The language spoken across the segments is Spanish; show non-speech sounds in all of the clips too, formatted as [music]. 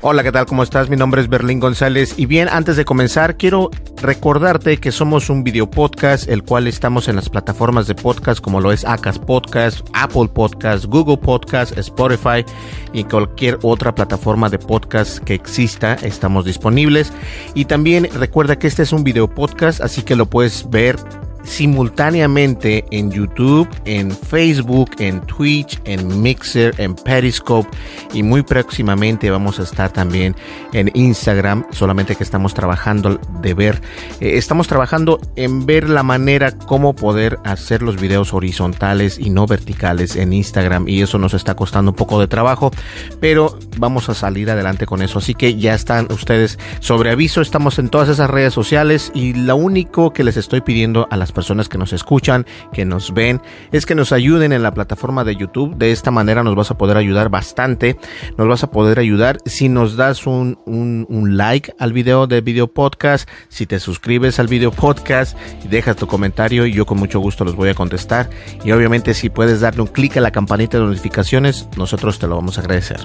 Hola, ¿qué tal? ¿Cómo estás? Mi nombre es Berlín González y bien, antes de comenzar, quiero recordarte que somos un video podcast, el cual estamos en las plataformas de podcast como lo es Acas Podcast, Apple Podcast, Google Podcast, Spotify y cualquier otra plataforma de podcast que exista, estamos disponibles. Y también recuerda que este es un video podcast, así que lo puedes ver simultáneamente en YouTube, en Facebook, en Twitch, en Mixer, en Periscope y muy próximamente vamos a estar también en Instagram, solamente que estamos trabajando de ver, eh, estamos trabajando en ver la manera cómo poder hacer los videos horizontales y no verticales en Instagram y eso nos está costando un poco de trabajo, pero vamos a salir adelante con eso, así que ya están ustedes. Sobre aviso, estamos en todas esas redes sociales y lo único que les estoy pidiendo a las personas que nos escuchan, que nos ven, es que nos ayuden en la plataforma de YouTube. De esta manera nos vas a poder ayudar bastante. Nos vas a poder ayudar si nos das un, un, like al video de video podcast, si te suscribes al video podcast dejas tu comentario y yo con mucho gusto los voy a contestar. Y obviamente si puedes darle un clic a la campanita de notificaciones, nosotros te lo vamos a agradecer.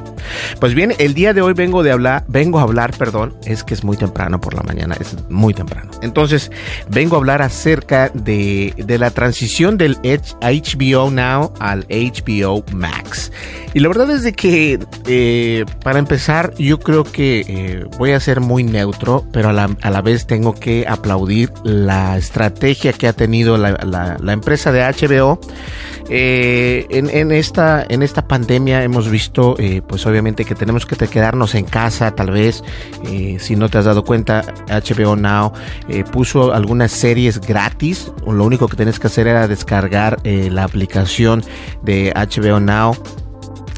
Pues bien, el día de hoy vengo de hablar, vengo a hablar, perdón, es que es muy temprano por la mañana, es muy temprano. Entonces, vengo a hablar acerca de, de la transición del HBO Now al HBO Max. Y la verdad es de que, eh, para empezar, yo creo que eh, voy a ser muy neutro, pero a la, a la, vez tengo que aplaudir la estrategia que ha tenido la, la, empresa de HBO. Eh, en, en, esta, en esta pandemia hemos visto, pues obviamente que tenemos que quedarnos en casa, tal vez, si no te has dado cuenta, HBO Now puso algunas series gratis, lo único que tienes que hacer era descargar la aplicación de HBO Now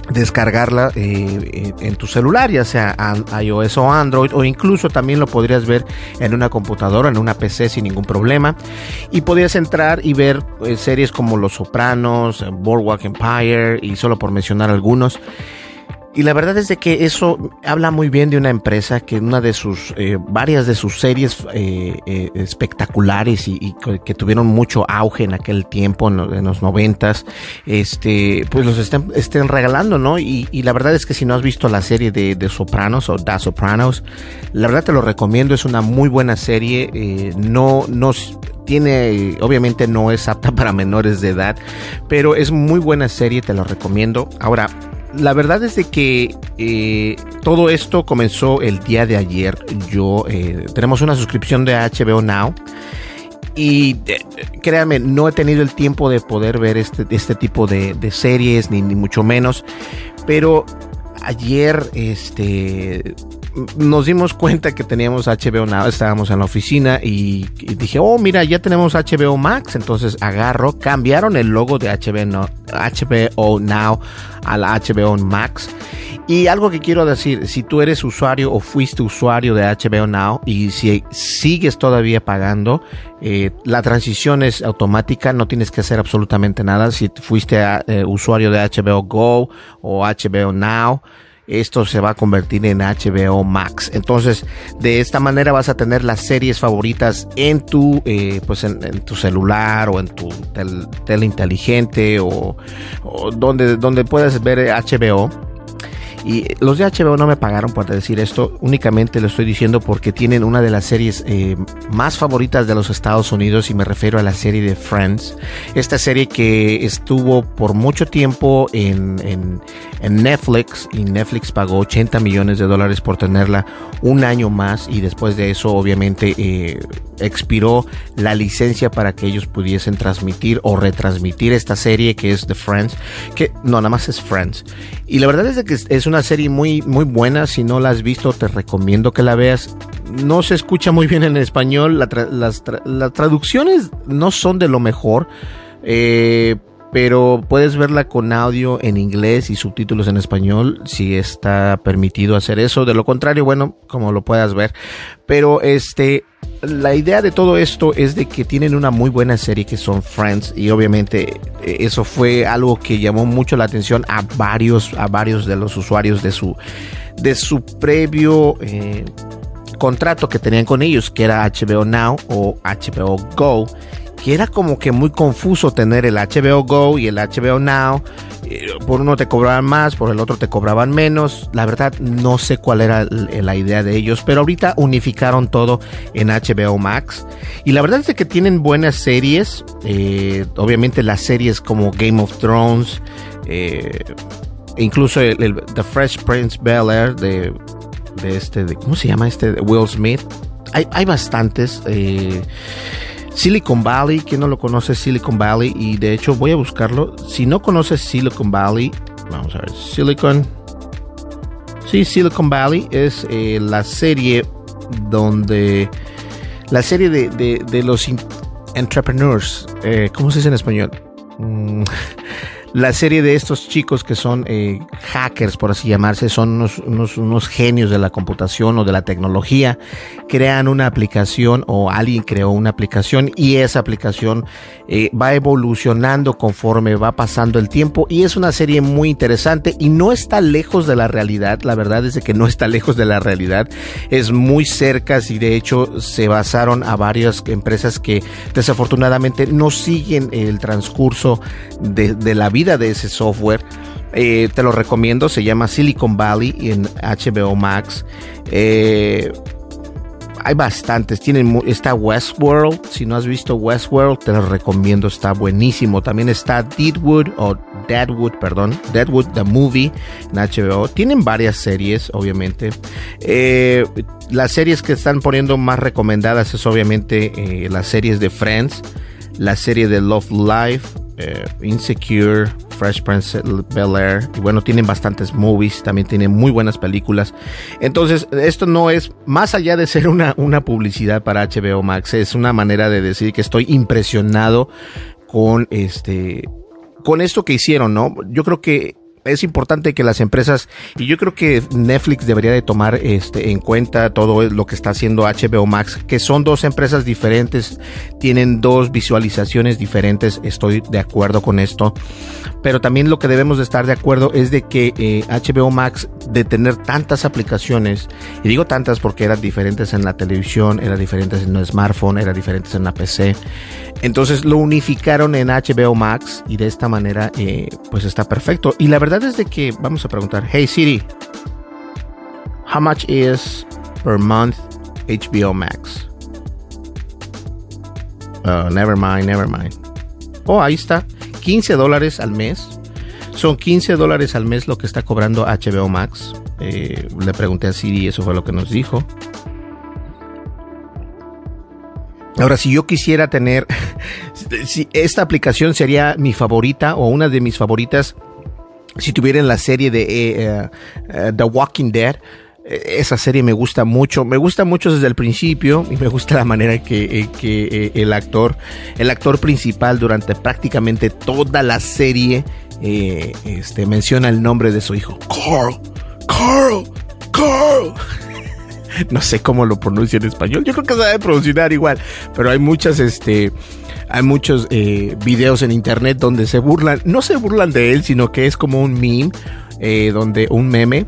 descargarla eh, en tu celular, ya sea iOS o Android, o incluso también lo podrías ver en una computadora, en una PC sin ningún problema. Y podrías entrar y ver eh, series como Los Sopranos, Boardwalk Empire, y solo por mencionar algunos. Y la verdad es de que eso habla muy bien de una empresa que una de sus, eh, varias de sus series eh, eh, espectaculares y, que tuvieron mucho auge en aquel tiempo, en, los noventas, este, pues los estén, regalando, ¿no? Y, la verdad es que si no has visto la serie de, de Sopranos o Da Sopranos, la verdad te lo recomiendo, es una muy buena serie, no, no, tiene, obviamente no es apta [laughs] para menores de edad, pero es muy buena serie, te lo recomiendo. Ahora, la verdad es de que eh, todo esto comenzó el día de ayer. Yo eh, tenemos una suscripción de HBO Now. Y eh, créanme, no he tenido el tiempo de poder ver este, este tipo de, de series, ni, ni, mucho menos. Pero ayer, este, nos dimos cuenta que teníamos HBO Now, estábamos en la oficina y, dije, oh, mira, ya tenemos HBO Max. Entonces agarro, cambiaron el logo de HBO Now, HBO Now a la HBO Max. Y algo que quiero decir, si tú eres usuario o fuiste usuario de HBO Now y si sigues todavía pagando, eh, la transición es automática, no tienes que hacer absolutamente nada. Si fuiste eh, usuario de HBO Go o HBO Now, esto se va a convertir en HBO Max. Entonces, de esta manera vas a tener las series favoritas en tu, eh, pues en, tu celular o en tu tel, tele inteligente o, donde, donde puedas ver HBO. Y los de HBO no me pagaron por decir esto, únicamente lo estoy diciendo porque tienen una de las series eh, más favoritas de los Estados Unidos y me refiero a la serie de Friends. Esta serie que estuvo por mucho tiempo en Netflix y Netflix pagó 80 millones de dólares por tenerla un año más y después de eso obviamente eh, expiró la licencia para que ellos pudiesen transmitir o retransmitir esta serie que es The Friends, que no, nada más es Friends. Y la verdad es que es una serie muy, muy buena, si no la has visto te recomiendo que la veas. No se escucha muy bien en español, las, traducciones no son de lo mejor. Eh, pero puedes verla con audio en inglés y subtítulos en español si está permitido hacer eso. De lo contrario, bueno, como lo puedas ver. Pero este, la idea de todo esto es de que tienen una muy buena serie que son Friends y obviamente eh, eso fue algo que llamó mucho la atención a varios, a varios de los usuarios de su, de su previo eh, contrato que tenían con ellos, que era HBO Now o HBO Go que era como que muy confuso tener el HBO Go y el HBO Now. Eh, por uno te cobraban más, por el otro te cobraban menos. La verdad no sé cuál era la idea de ellos, pero ahorita unificaron todo en HBO Max. Y la verdad es que tienen buenas series. Eh, obviamente las series como Game of Thrones, eh, incluso el, The Fresh Prince Bel Air de, de este, de, ¿cómo se llama este? Will Smith. Hay, hay bastantes. Silicon Valley, quien no lo conoce Silicon Valley y de hecho voy a buscarlo. Si no conoces Silicon Valley, vamos a ver, Silicon. Sí, Silicon Valley es eh, la serie donde la serie de, de, los entrepreneurs, eh, ¿cómo se dice en español? Mm, [laughs] la serie de estos chicos que son eh, hackers, por así llamarse, son unos, unos, genios de la computación o de la tecnología, crean una aplicación o alguien creó una aplicación y esa aplicación eh, va evolucionando conforme va pasando el tiempo y es una serie muy interesante y no está lejos de la realidad, la verdad es que no está lejos de la realidad, es muy cerca y de hecho se basaron a varias empresas que desafortunadamente no siguen el transcurso de la vida de ese software. Eh, te lo recomiendo, se llama Silicon Valley en HBO Max. Eh, hay bastantes, tienen, está Westworld, si no has visto Westworld, te lo recomiendo, está buenísimo. También está Deadwood o Deadwood, perdón, Deadwood the Movie en HBO. Tienen varias series, obviamente. Eh, las series que están poniendo más recomendadas es obviamente las series de Friends, la serie de Love Life, eh, Insecure, Fresh Prince Bel Air. Bueno, tienen bastantes movies, también tienen muy buenas películas. Entonces, esto no es, más allá de ser una, una publicidad para HBO Max, es una manera de decir que estoy impresionado con este, con esto que hicieron, ¿no? Yo creo que es importante que las empresas, y yo creo que Netflix debería de tomar este, en cuenta todo lo que está haciendo HBO Max, que son dos empresas diferentes, tienen dos visualizaciones diferentes, estoy de acuerdo con esto, pero también lo que debemos de estar de acuerdo es de que HBO eh, Max, de tener tantas aplicaciones, y digo tantas porque eran diferentes en la televisión, eran diferentes en el smartphone, eran diferentes en la PC, entonces lo unificaron en HBO Max y de esta manera eh, pues está perfecto. Y la verdad es de que vamos a preguntar, hey Siri, how much is per month HBO Max? Uh, never mind, never mind. Oh, ahí está, 15 dólares al mes. Son 15 dólares al mes lo que está cobrando HBO Max. Eh, le pregunté a Siri, eso fue lo que nos dijo. Ahora, si yo quisiera tener, [laughs] si esta aplicación sería mi favorita o una de mis favoritas, si tuvieran la serie de eh, eh, The Walking Dead, eh, esa serie me gusta mucho, me gusta mucho desde el principio y me gusta la manera que, que el actor, el actor principal durante prácticamente toda la serie, este, menciona el nombre de su hijo, Carl, Carl, Carl. [laughs] no sé cómo lo pronuncia en español. Yo creo que se debe pronunciar igual, pero hay muchas, este, hay muchos eh, videos en internet donde se burlan, no se burlan de él, sino que es como un meme, eh, donde un meme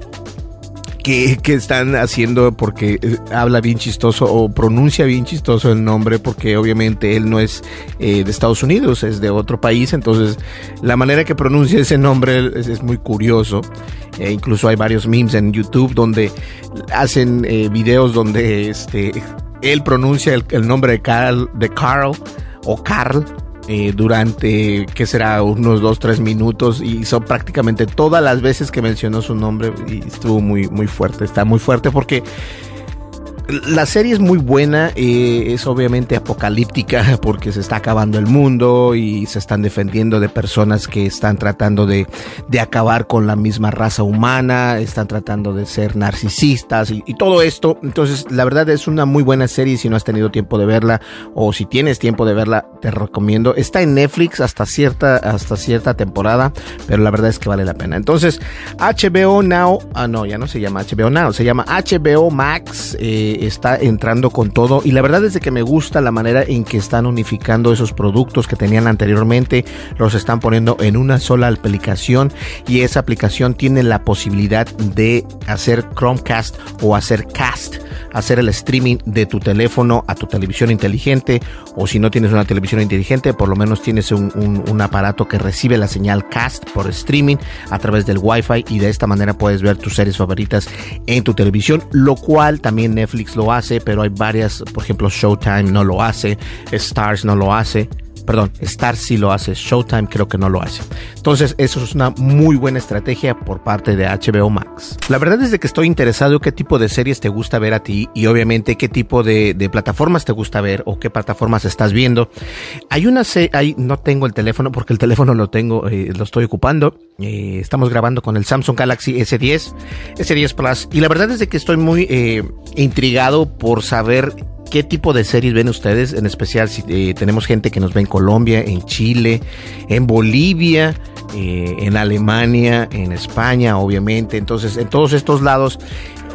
que, que, están haciendo porque eh, habla bien chistoso o pronuncia bien chistoso el nombre porque obviamente él no es de Estados Unidos, es de otro país, entonces la manera que pronuncia ese nombre es, muy curioso. E incluso hay varios memes en YouTube donde hacen videos donde este, él pronuncia el, el, nombre de Carl, de Carl o Carl eh, durante, ¿qué será? Unos dos, tres minutos y son prácticamente todas las veces que mencionó su nombre y estuvo muy, muy fuerte, está muy fuerte porque la serie es muy buena, eh, es obviamente apocalíptica [laughs] porque se está acabando el mundo y se están defendiendo de personas que están tratando de, de acabar con la misma raza humana, están tratando de ser narcisistas y, todo esto. Entonces, la verdad es una muy buena serie si no has tenido tiempo de verla o si tienes tiempo de verla, te recomiendo. Está en Netflix hasta cierta, hasta cierta temporada, pero la verdad es que vale la pena. Entonces, HBO Now, ah no, ya no se llama HBO Now, se llama HBO Max. Eh, está entrando con todo. Y la verdad es de que me gusta la manera en que están unificando esos productos que tenían anteriormente, los están poniendo en una sola aplicación y esa aplicación tiene la posibilidad de hacer Chromecast o hacer cast, hacer el streaming de tu teléfono a tu televisión inteligente. O si no tienes una televisión inteligente, por lo menos tienes un, aparato que recibe la señal cast por streaming a través del Wi-Fi y de esta manera puedes ver tus series favoritas en tu televisión, lo cual también Lo hace, pero hay varias, por ejemplo, Showtime no lo hace, Stars no lo hace. Perdón, Star sí lo hace, Showtime creo que no lo hace. Entonces, eso es una muy buena estrategia por parte de HBO Max. La verdad es de que estoy interesado qué tipo de series te gusta ver a ti y obviamente qué tipo de, de plataformas te gusta ver o qué plataformas estás viendo. Hay una hay, no tengo el teléfono porque el teléfono lo tengo, eh, lo estoy ocupando. Eh, estamos grabando con el Samsung Galaxy S10, S10 Plus y la verdad es de que estoy muy eh, intrigado por saber qué tipo de series ven ustedes, en especial si eh, tenemos gente que nos ve en Colombia, en Chile, en Bolivia, eh, en Alemania, en España, obviamente. Entonces, en todos estos lados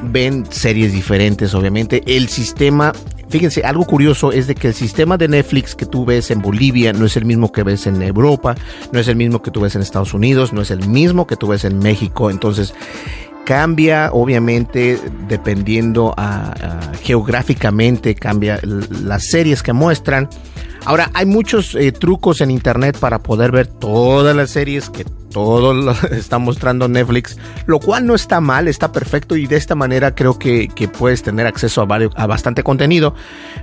ven series diferentes, obviamente. El sistema Fíjense, algo curioso es de que el sistema de Netflix que tú ves en Bolivia no es el mismo que ves en Europa, no es el mismo que tú ves en Estados Unidos, no es el mismo que tú ves en México. Entonces, cambia obviamente dependiendo geográficamente cambia las series que muestran. Ahora hay muchos eh, trucos en internet para poder ver todas las series que todo [laughs] lo está mostrando Netflix lo cual no está mal está perfecto y de esta manera creo que, que puedes tener acceso a, varios, a bastante contenido.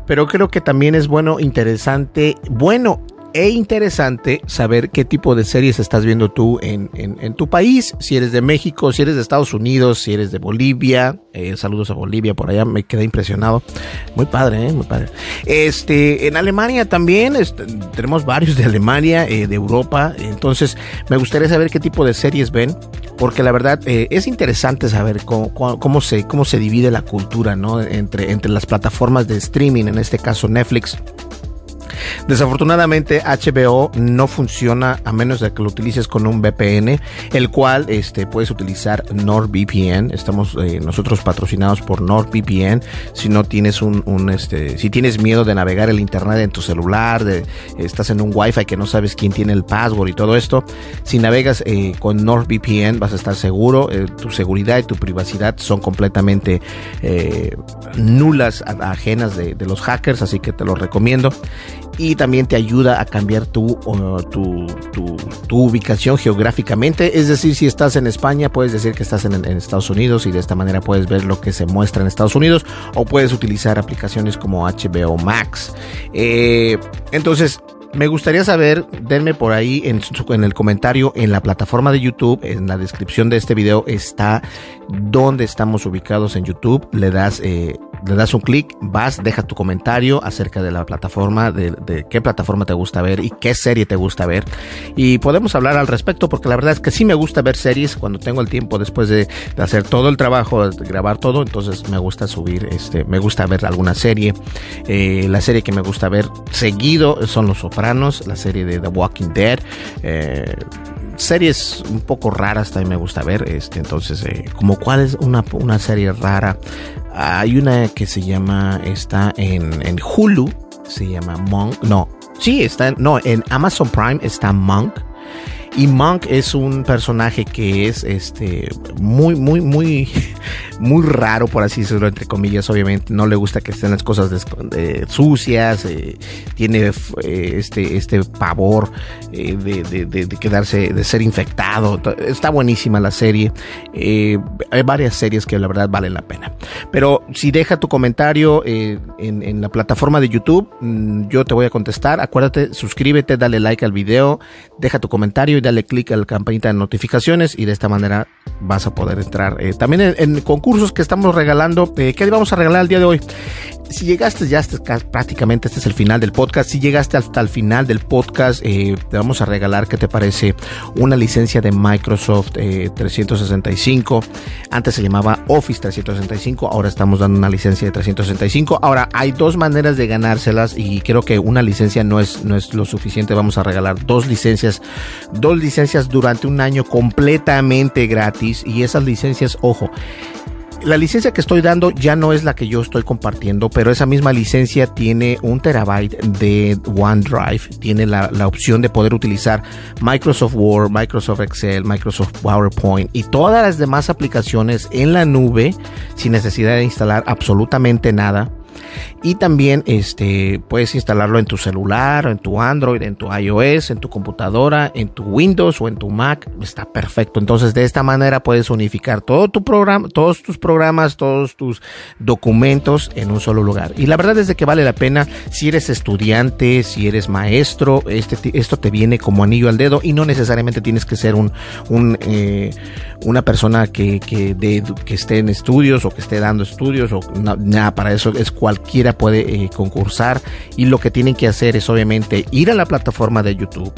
Pero creo que también es bueno interesante bueno e interesante saber qué tipo de series estás viendo tú en, tu país, si eres de México, si eres de Estados Unidos, si eres de Bolivia, eh, saludos a Bolivia, por allá me quedé impresionado, muy padre, eh, muy padre. Este, en Alemania también, tenemos varios de Alemania, eh, de Europa, entonces me gustaría saber qué tipo de series ven, porque la verdad eh, es interesante saber cómo, cómo, se, cómo se divide la cultura, ¿no? Entre, entre las plataformas de streaming, en este caso Netflix Desafortunadamente HBO no funciona a menos de que lo utilices con un VPN, el cual este, puedes utilizar NordVPN. Estamos eh, nosotros patrocinados por NordVPN. Si no tienes un, este, si tienes miedo de navegar el internet en tu celular, de, estás en un Wi-Fi que no sabes quién tiene el password y todo esto, si navegas eh, con NordVPN vas a estar seguro. Eh, tu seguridad y tu privacidad son completamente nulas, ajenas de los hackers, así que te lo recomiendo y también te ayuda a cambiar tu, tu, tu, ubicación geográficamente. Es decir, si estás en España, puedes decir que estás en, Estados Unidos y de esta manera puedes ver lo que se muestra en Estados Unidos o puedes utilizar aplicaciones como HBO Max. Eh, entonces, me gustaría saber, denme por ahí en, el comentario, en la plataforma de YouTube, en la descripción de este video está donde estamos ubicados en YouTube. Le das, eh, le das un clic, vas, deja tu comentario acerca de la plataforma, de, qué plataforma te gusta ver y qué serie te gusta ver. Y podemos hablar al respecto porque la verdad es que sí me gusta ver series cuando tengo el tiempo después de, de hacer todo el trabajo, de grabar todo. Entonces me gusta subir, este, me gusta ver alguna serie. Eh, la serie que me gusta ver seguido son los Sopranos, la serie de The Walking Dead. Eh, series un poco raras también me gusta ver. Este, entonces, eh, como cuál es una, una serie rara. Hay una que se llama, está en, en Hulu, se llama Monk. No, sí, está, no, en Amazon Prime está Monk. Y Monk es un personaje que es este muy, muy, muy, muy raro, por así decirlo, entre comillas. Obviamente, no le gusta que estén las cosas sucias. Eh, tiene eh, este, este pavor eh, de, de, quedarse, de ser infectado. Está buenísima la serie. hay varias series que la verdad valen la pena. Pero si deja tu comentario en, en la plataforma de YouTube, mm, yo te voy a contestar. Acuérdate, suscríbete, dale like al video, deja tu comentario y dale click a la campanita de notificaciones y de esta manera vas a poder entrar. Eh, también en, concursos que estamos regalando, eh, ¿qué vamos a regalar el día de hoy? si llegaste ya prácticamente este es el final del podcast, si llegaste hasta el final del podcast, eh, te vamos a regalar, ¿qué te parece? Una licencia de Microsoft 365. Antes se llamaba Office 365, ahora estamos dando una licencia de 365. Ahora hay dos maneras de ganárselas y creo que una licencia no es, no es lo suficiente. Vamos a regalar dos licencias, dos licencias durante un año completamente gratis y esas licencias, ojo, la licencia que estoy dando ya no es la que yo estoy compartiendo, pero esa misma licencia tiene un terabyte de OneDrive, tiene la, opción de poder utilizar Microsoft Word, Microsoft Excel, Microsoft PowerPoint y todas las demás aplicaciones en la nube sin necesidad de instalar absolutamente nada y también este, puedes instalarlo en tu celular, en tu Android, en tu iOS, en tu computadora, en tu Windows o en tu Mac. Está perfecto. Entonces, de esta manera puedes unificar todo tu programa, todos tus programas, todos tus documentos en un solo lugar. Y la verdad es que vale la pena si eres estudiante, si eres maestro, este, esto te viene como anillo al dedo y no necesariamente tienes que ser un, eh, una persona que, que, esté en estudios o que esté dando estudios o nada, para eso es cualquiera puede eh, concursar y lo que tienen que hacer es obviamente ir a la plataforma de YouTube.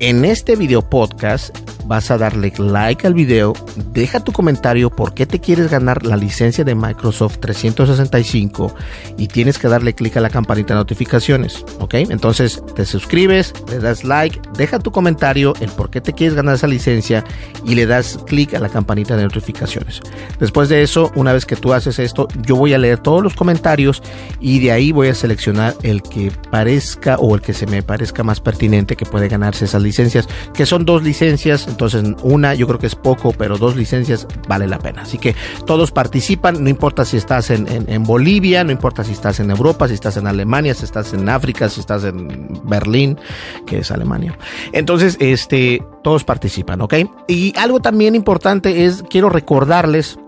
En este video podcast vas a darle like al video, deja tu comentario por qué te quieres ganar la licencia de Microsoft 365 y tienes que darle clic a la campanita de notificaciones, ¿ok? Entonces te suscribes, le das like, deja tu comentario el por qué te quieres ganar esa licencia y le das clic a la campanita de notificaciones. Después de eso, una vez que tú haces esto, yo voy a leer todos los comentarios y de ahí voy a seleccionar el que parezca o el que se me parezca más pertinente que puede ganarse esa licencia licencias, que son dos licencias, entonces una yo creo que es poco, pero dos licencias vale la pena. Así que todos participan, no importa si estás en, en, Bolivia, no importa si estás en Europa, si estás en Alemania, si estás en África, si estás en Berlín, que es Alemania. Entonces, este, todos participan, ¿ok? Y algo también importante es, quiero recordarles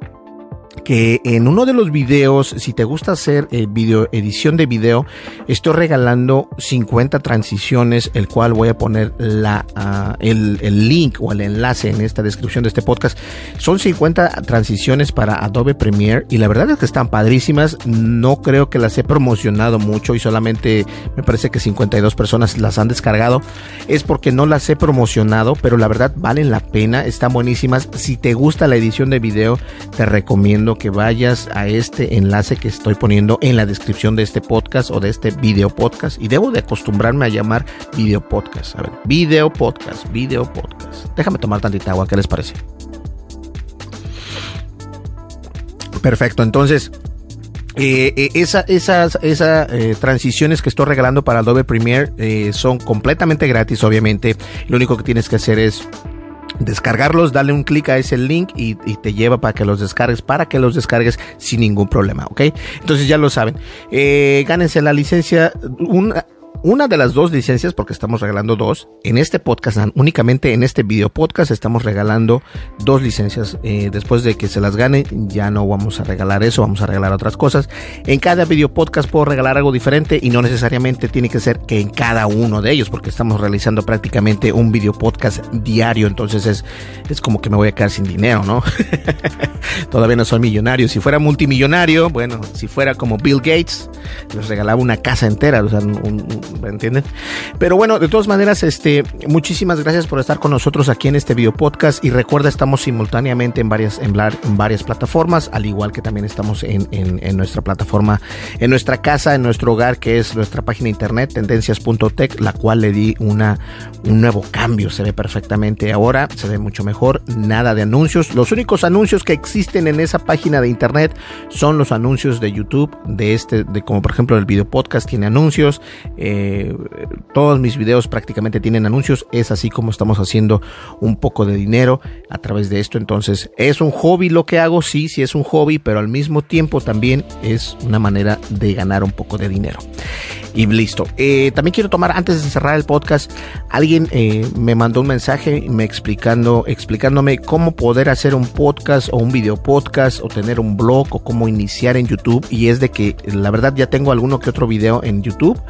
que en uno de los videos, si te gusta hacer eh, video, edición de video, estoy regalando 50 transiciones, el cual voy a poner la, uh, el, el, link o el enlace en esta descripción de este podcast. Son 50 transiciones para Adobe Premiere y la verdad es que están padrísimas. No creo que las he promocionado mucho y solamente me parece que 52 personas las han descargado. Es porque no las he promocionado, pero la verdad valen la pena, están buenísimas. Si te gusta la edición de video, te recomiendo que vayas a este enlace que estoy poniendo en la descripción de este podcast o de este video podcast. Y debo de acostumbrarme a llamar video podcast. A ver, video podcast, video podcast. Déjame tomar tantita agua, ¿qué les parece? Perfecto, entonces eh, eh, esa, esas eh, transiciones que estoy regalando para Adobe Premiere son completamente gratis, obviamente. Lo único que tienes que hacer es descargarlos, dale un clic a ese link y, te lleva para que los descargues, para que los descargues sin ningún problema, ¿ok? Entonces ya lo saben. Eh, gánense la licencia, un, una de las dos licencias, porque estamos regalando dos, en este podcast, únicamente en este video podcast, estamos regalando dos licencias. Eh, después de que se las gane, ya no vamos a regalar eso, vamos a regalar otras cosas. En cada video podcast puedo regalar algo diferente y no necesariamente tiene que ser que en cada uno de ellos, porque estamos realizando prácticamente un video podcast diario, entonces es, es como que me voy a quedar sin dinero, ¿no? [laughs] Todavía no soy millonario. Si fuera multimillonario, bueno, si fuera como Bill Gates, les regalaba una casa entera, o sea, un ¿me entienden? Pero bueno, de todas maneras, este, muchísimas gracias por estar con nosotros aquí en este video podcast. Y recuerda, estamos simultáneamente en varias, en, varias plataformas, al igual que también estamos en, en, nuestra plataforma, en nuestra casa, en nuestro hogar, que es nuestra página de internet, tendencias.tech, la cual le di una, un nuevo cambio, se ve perfectamente ahora, se ve mucho mejor, nada de anuncios, los únicos anuncios que existen en esa página de internet son los anuncios de YouTube, de este, de como por ejemplo el video podcast tiene anuncios, eh, Todos mis videos prácticamente tienen anuncios. Es así como estamos haciendo un poco de dinero a través de esto. Entonces, es un hobby lo que hago. Sí, sí es un hobby, pero al mismo tiempo también es una manera de ganar un poco de dinero y listo. Eh, también quiero tomar, antes de cerrar el podcast, alguien eh, me mandó un mensaje me explicando, explicándome cómo poder hacer un podcast o un video podcast o tener un blog o cómo iniciar en YouTube. Y es de que la verdad ya tengo alguno que otro video en YouTube.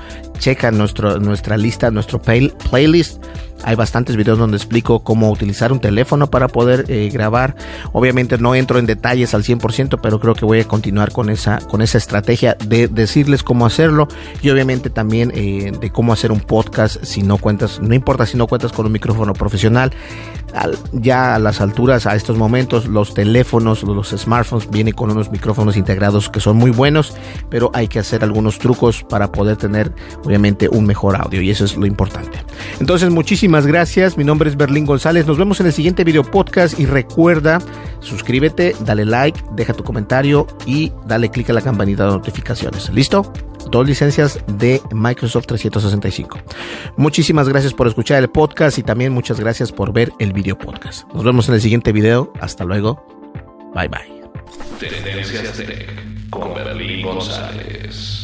Nuestra lista, nuestro playlist hay bastantes videos donde explico cómo utilizar un teléfono para poder eh, grabar. Obviamente no entro en detalles al 100%, pero creo que voy a continuar con esa, con esa estrategia de decirles cómo hacerlo y obviamente también eh, de cómo hacer un podcast si no cuentas, no importa si no cuentas con un micrófono profesional. ya a las alturas, a estos momentos, los teléfonos, los smartphones vienen con unos micrófonos integrados que son muy buenos, pero hay que hacer algunos trucos para poder tener obviamente un mejor audio y eso es lo importante. Entonces, muchísimas gracias. Mi nombre es Berlín González. Nos vemos en el siguiente video podcast y recuerda, suscríbete, dale like, deja tu comentario y dale click a la campanita de notificaciones. ¿Listo? Dos licencias de Microsoft 365. Muchísimas gracias por escuchar el podcast y también muchas gracias por ver el video podcast. Nos vemos en el siguiente video. Hasta luego. Bye bye. Tendencias Tech con Berlín González.